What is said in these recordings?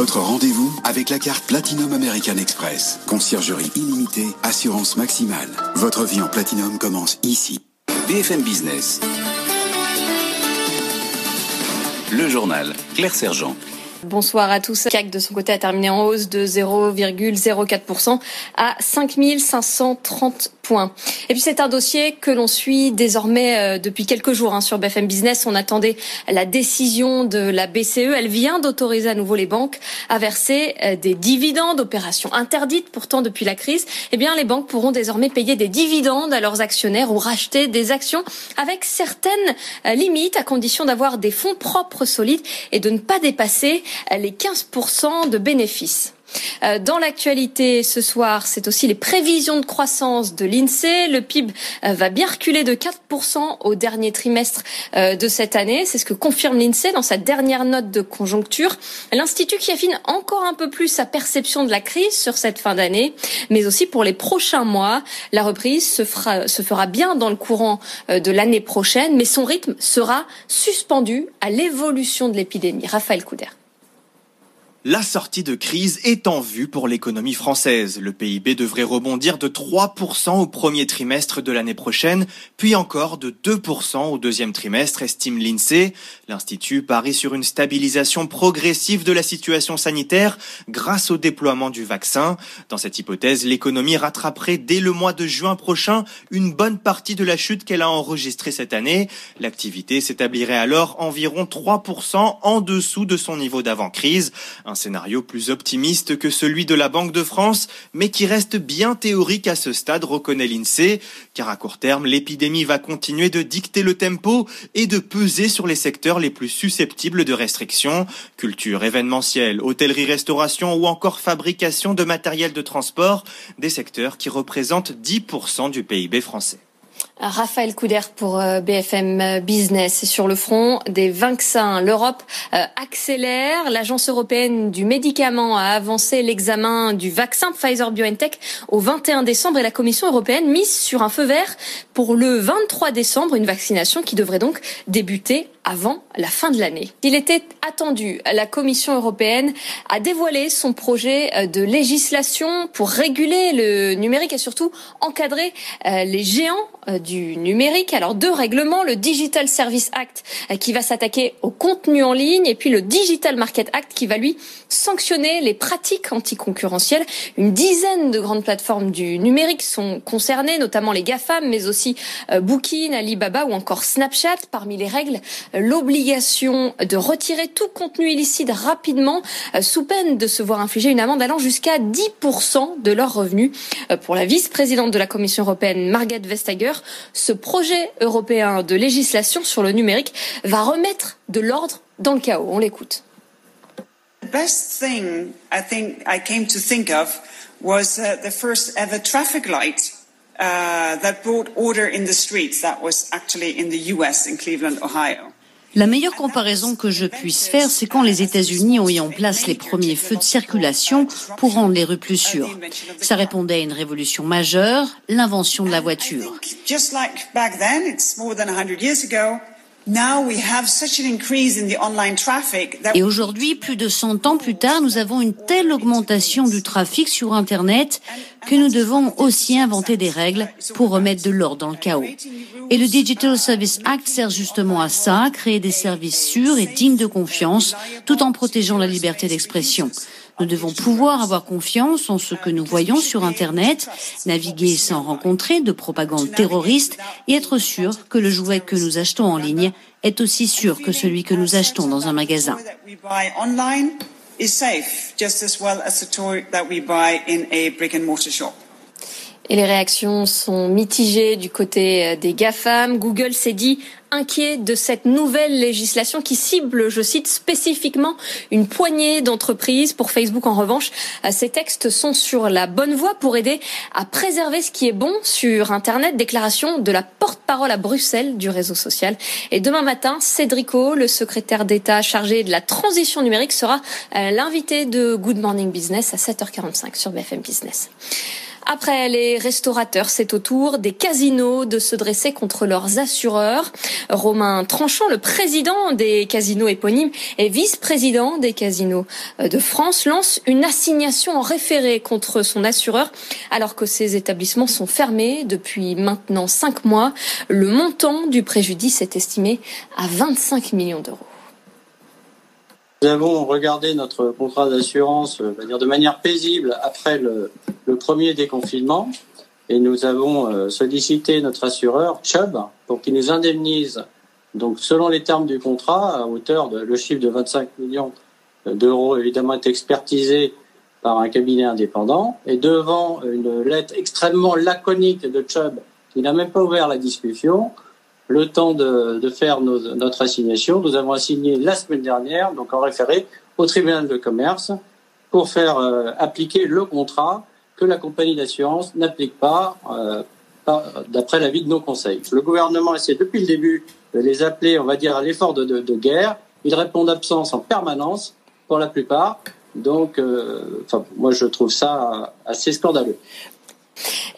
Votre rendez-vous avec la carte Platinum American Express. Conciergerie illimitée, assurance maximale. Votre vie en Platinum commence ici. BFM Business. Le journal Claire Sergent. Bonsoir à tous. CAC de son côté a terminé en hausse de 0,04% à 5530 Et puis c'est un dossier que l'on suit désormais euh, depuis quelques jours hein, sur BFM Business. On attendait la décision de la BCE. Elle vient d'autoriser à nouveau les banques à verser euh, des dividendes, opération interdite pourtant depuis la crise. Eh bien, les banques pourront désormais payer des dividendes à leurs actionnaires ou racheter des actions avec certaines euh, limites à condition d'avoir des fonds propres solides et de ne pas dépasser les 15% de bénéfices. Euh, dans l'actualité ce soir, c'est aussi les prévisions de croissance de l'INSEE. Le PIB euh, va bien reculer de 4% au dernier trimestre euh, de cette année. C'est ce que confirme l'INSEE dans sa dernière note de conjoncture. L'Institut qui affine encore un peu plus sa perception de la crise sur cette fin d'année, mais aussi pour les prochains mois. La reprise se fera, se fera bien dans le courant de l'année prochaine, mais son rythme sera suspendu à l'évolution de l'épidémie. Raphaël Couder. La sortie de crise est en vue pour l'économie française. Le PIB devrait rebondir de 3% au premier trimestre de l'année prochaine, puis encore de 2% au deuxième trimestre, estime l'INSEE. L'Institut parie sur une stabilisation progressive de la situation sanitaire grâce au déploiement du vaccin. Dans cette hypothèse, l'économie rattraperait dès le mois de juin prochain une bonne partie de la chute qu'elle a enregistrée cette année. L'activité s'établirait alors environ 3% en dessous de son niveau d'avant-crise. Un scénario plus optimiste que celui de la Banque de France, mais qui reste bien théorique à ce stade, reconnaît l'INSEE, car à court terme, l'épidémie va continuer de dicter le tempo et de peser sur les secteurs les plus susceptibles de restrictions, culture, événementielle, hôtellerie-restauration ou encore fabrication de matériel de transport, des secteurs qui représentent 10% du PIB français. Raphaël Couder pour euh, BFM Business. Sur le front des vaccins, l'Europe euh, accélère. L'Agence européenne du médicament a avancé l'examen du vaccin Pfizer-BioNTech au 21 décembre et la Commission européenne mise sur un feu vert pour le 23 décembre, une vaccination qui devrait donc débuter avant la fin de l'année. Il était attendu. La Commission européenne a dévoilé son projet euh, de législation pour réguler le numérique et surtout encadrer les géants du du numérique. Alors deux règlements, le Digital Service Act euh, qui va s'attaquer au contenu en ligne et puis le Digital Market Act qui va lui sanctionner les pratiques anticoncurrentielles. Une dizaine de grandes plateformes du numérique sont concernées, notamment les GAFAM, mais aussi euh, Booking, Alibaba ou encore Snapchat. Parmi les règles, euh, l'obligation de retirer tout contenu illicite rapidement sous peine de se voir infliger une amende allant jusqu'à 10% de leurs revenus. Pour la vice-présidente de la Commission européenne, Margaret Vestager, ce projet européen de législation sur le numérique va remettre de l'ordre dans le chaos. On l'écoute. The best thing I think I came to think of was uh, the first ever traffic light uh, that brought order in the streets. That was actually in the US, in Cleveland, Ohio. La meilleure comparaison que je puisse faire, c'est quand les États-Unis ont mis en place les premiers feux de circulation pour rendre les rues plus sûres. Ça répondait à une révolution majeure, l'invention de la voiture. Et aujourd'hui, plus de 100 ans plus tard, nous avons une telle augmentation du trafic sur Internet que nous devons aussi inventer des règles pour remettre de l'ordre dans le chaos. Et le Digital Service Act sert justement à ça, créer des services sûrs et dignes de confiance, tout en protégeant la liberté d'expression. Nous devons pouvoir avoir confiance en ce que nous voyons sur Internet, naviguer sans rencontrer de propagande terroriste et être sûr que le jouet que nous achetons en ligne est aussi sûr que celui que nous achetons dans un magasin. Et les réactions sont mitigées du côté des GAFAM. Google s'est dit inquiets de cette nouvelle législation qui cible, je cite, spécifiquement une poignée d'entreprises. Pour Facebook, en revanche, ces textes sont sur la bonne voie pour aider à préserver ce qui est bon sur Internet. Déclaration de la porte-parole à Bruxelles du réseau social. Et demain matin, Cédrico, le secrétaire d'État chargé de la transition numérique, sera euh, l'invité de Good Morning Business à 7h45 sur BFM Business. Après les restaurateurs, c'est au tour des casinos de se dresser contre leurs assureurs. Romain Tranchant, le président des casinos éponymes et vice-président des casinos de France, lance une assignation en référé contre son assureur alors que ces établissements sont fermés depuis maintenant cinq mois. Le montant du préjudice est estimé à 25 millions d'euros. Nous avons regardé notre contrat d'assurance euh, de manière paisible après le, premier déconfinement. Et nous avons euh, sollicité notre assureur, Chubb, pour qu'il nous indemnise, donc selon les termes du contrat, à hauteur de le chiffre de 25 millions d'euros, évidemment, est expertisé par un cabinet indépendant. Et devant une lettre extrêmement laconique de Chubb qui n'a même pas ouvert la discussion, le temps de, faire notre assignation. Nous avons assigné la semaine dernière, donc en référé au tribunal de commerce, pour faire euh, appliquer le contrat que la compagnie d'assurance n'applique pas, euh, d'après l'avis de nos conseils. Le gouvernement essaie depuis le début de les appeler, on va dire, à l'effort de, guerre. Ils répondent d'absence en permanence, pour la plupart. Donc, euh, moi, je trouve ça assez scandaleux.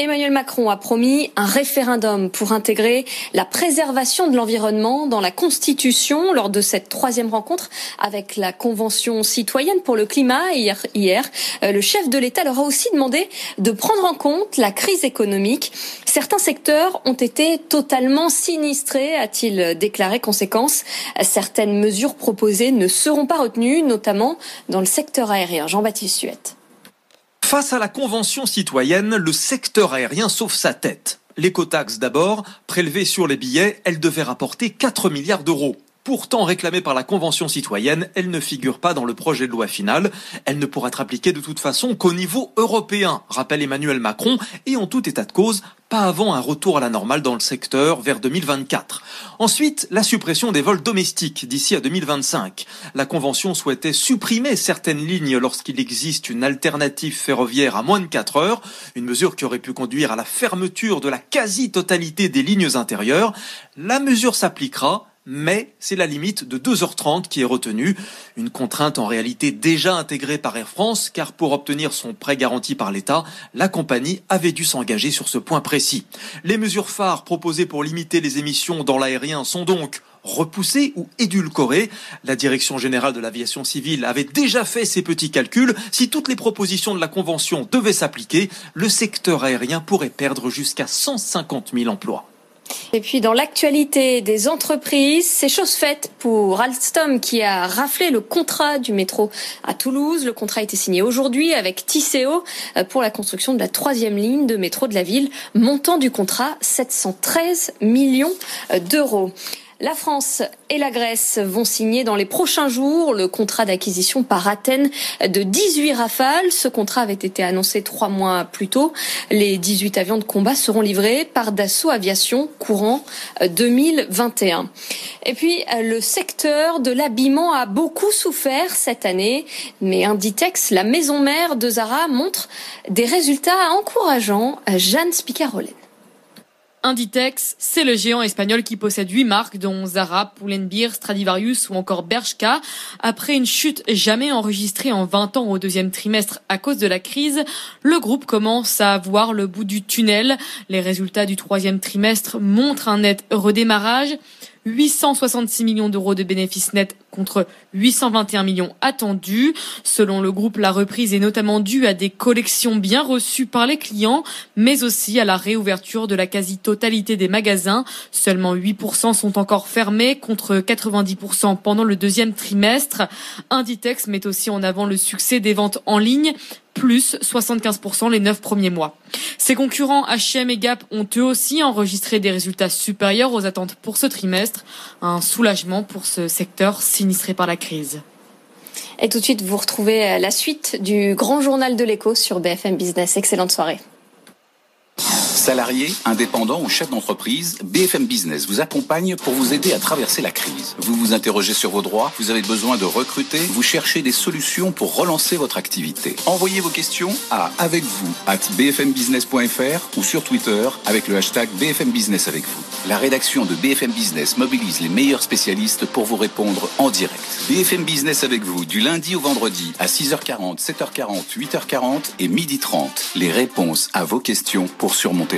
Emmanuel Macron a promis un référendum pour intégrer la préservation de l'environnement dans la Constitution lors de cette troisième rencontre avec la Convention citoyenne pour le climat hier. euh, le chef de l'État leur a aussi demandé de prendre en compte la crise économique. Certains secteurs ont été totalement sinistrés, a-t-il déclaré. Conséquence, certaines mesures proposées ne seront pas retenues, notamment dans le secteur aérien. Jean-Baptiste Suette. Face à la Convention citoyenne, le secteur aérien sauve sa tête. L'écotaxe d'abord, prélevée sur les billets, elle devait rapporter 4 milliards d'euros. Pourtant réclamée par la Convention citoyenne, elle ne figure pas dans le projet de loi final. Elle ne pourra être appliquée de toute façon qu'au niveau européen, rappelle Emmanuel Macron, et en tout état de cause, pas avant un retour à la normale dans le secteur vers 2024. Ensuite, la suppression des vols domestiques d'ici à 2025. La Convention souhaitait supprimer certaines lignes lorsqu'il existe une alternative ferroviaire à moins de 4 heures, une mesure qui aurait pu conduire à la fermeture de la quasi-totalité des lignes intérieures. La mesure s'appliquera mais c'est la limite de 2h30 qui est retenue, une contrainte en réalité déjà intégrée par Air France, car pour obtenir son prêt garanti par l'État, la compagnie avait dû s'engager sur ce point précis. Les mesures phares proposées pour limiter les émissions dans l'aérien sont donc repoussées ou édulcorées. La Direction générale de l'aviation civile avait déjà fait ses petits calculs. Si toutes les propositions de la Convention devaient s'appliquer, le secteur aérien pourrait perdre jusqu'à 150 000 emplois. Et puis dans l'actualité des entreprises, c'est chose faite pour Alstom qui a raflé le contrat du métro à Toulouse. Le contrat a été signé aujourd'hui avec Tisséo euh, pour la construction de la troisième ligne de métro de la ville. Montant du contrat 713 millions euh, d'euros. La France et la Grèce vont signer dans les prochains jours le contrat d'acquisition par Athènes de 18 Rafales. Ce contrat avait été annoncé trois mois plus tôt. Les 18 avions de combat seront livrés par Dassault Aviation courant 2021. Et puis, le secteur de l'habillement a beaucoup souffert cette année, mais Inditex, la maison mère de Zara, montre des résultats encourageants. Jeanne Spicarolène. Inditex, c'est le géant espagnol qui possède huit marques dont Zara, Pull&Bear, Stradivarius ou encore Bershka. Après une chute jamais enregistrée en 20 ans au deuxième trimestre à cause de la crise, le groupe commence à voir le bout du tunnel. Les résultats du troisième trimestre montrent un net redémarrage. 866 millions d'euros de bénéfices nets contre 821 millions attendus. Selon le groupe, la reprise est notamment due à des collections bien reçues par les clients, mais aussi à la réouverture de la quasi-totalité des magasins. Seulement 8% sont encore fermés contre 90% pendant le deuxième trimestre. Inditex met aussi en avant le succès des ventes en ligne plus 75% les neuf premiers mois. Ses concurrents H&M et Gap ont eux aussi enregistré des résultats supérieurs aux attentes pour ce trimestre, un soulagement pour ce secteur sinistré par la crise. Et tout de suite, vous retrouvez la suite du grand journal de l'écho sur BFM Business. Excellente soirée. Salarié, indépendant ou chef d'entreprise, BFM Business vous accompagne pour vous aider à traverser la crise. Vous vous interrogez sur vos droits, vous avez besoin de recruter, vous cherchez des solutions pour relancer votre activité. Envoyez vos questions à avec vous at bfmbusiness.fr ou sur Twitter avec le hashtag BFM Business avec vous. La rédaction de BFM Business mobilise les meilleurs spécialistes pour vous répondre en direct. BFM Business avec vous du lundi au vendredi à 6h40, 7h40, 8h40 et 12h30. Les réponses à vos questions pour surmonter